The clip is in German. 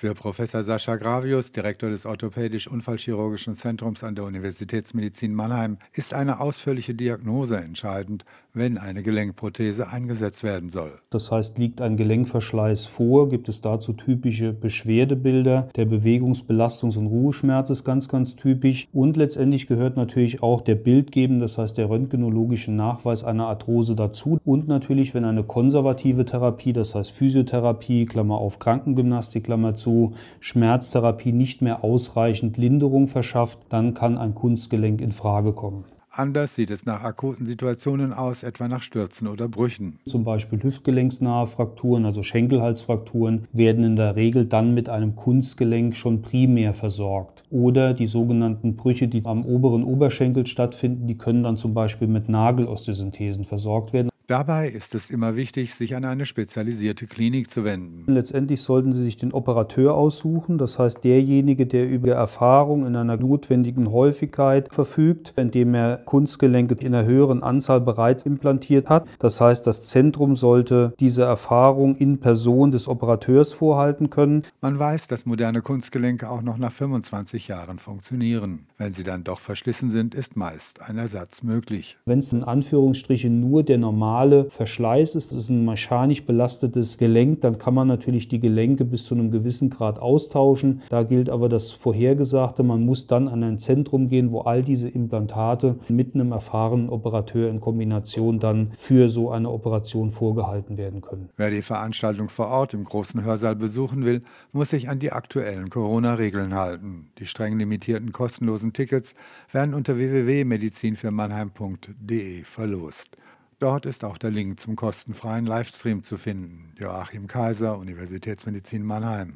Für Professor Sascha Gravius, Direktor des Orthopädisch-Unfallchirurgischen Zentrums an der Universitätsmedizin Mannheim, ist eine ausführliche Diagnose entscheidend, wenn eine Gelenkprothese eingesetzt werden soll. Das heißt, liegt ein Gelenkverschleiß vor, gibt es dazu typische Beschwerdebilder. Der Bewegungsbelastungs- und Ruheschmerz ist ganz, ganz typisch. Und letztendlich gehört natürlich auch der bildgebende, das heißt der röntgenologische Nachweis einer Arthrose dazu. Und natürlich, wenn eine konservative Therapie, das heißt Physiotherapie, Klammer auf Krankengymnastik, Klammer zu Schmerztherapie nicht mehr ausreichend Linderung verschafft, dann kann ein Kunstgelenk in Frage kommen. Anders sieht es nach akuten Situationen aus, etwa nach Stürzen oder Brüchen. Zum Beispiel hüftgelenksnahe Frakturen, also Schenkelhalsfrakturen, werden in der Regel dann mit einem Kunstgelenk schon primär versorgt. Oder die sogenannten Brüche, die am oberen Oberschenkel stattfinden, die können dann zum Beispiel mit Nagelostesynthesen versorgt werden. Dabei ist es immer wichtig, sich an eine spezialisierte Klinik zu wenden. Letztendlich sollten Sie sich den Operateur aussuchen, das heißt derjenige, der über Erfahrung in einer notwendigen Häufigkeit verfügt, indem er Kunstgelenke in einer höheren Anzahl bereits implantiert hat. Das heißt, das Zentrum sollte diese Erfahrung in Person des Operateurs vorhalten können. Man weiß, dass moderne Kunstgelenke auch noch nach 25 Jahren funktionieren. Wenn sie dann doch verschlissen sind, ist meist ein Ersatz möglich. Wenn es in Anführungsstrichen nur der normale normale Verschleiß ist, das ist ein mechanisch belastetes Gelenk, dann kann man natürlich die Gelenke bis zu einem gewissen Grad austauschen. Da gilt aber das Vorhergesagte, man muss dann an ein Zentrum gehen, wo all diese Implantate mit einem erfahrenen Operateur in Kombination dann für so eine Operation vorgehalten werden können. Wer die Veranstaltung vor Ort im großen Hörsaal besuchen will, muss sich an die aktuellen Corona-Regeln halten. Die streng limitierten kostenlosen Tickets werden unter www.medizinfürmannheim.de verlost. Dort ist auch der Link zum kostenfreien Livestream zu finden. Joachim Kaiser, Universitätsmedizin Mannheim.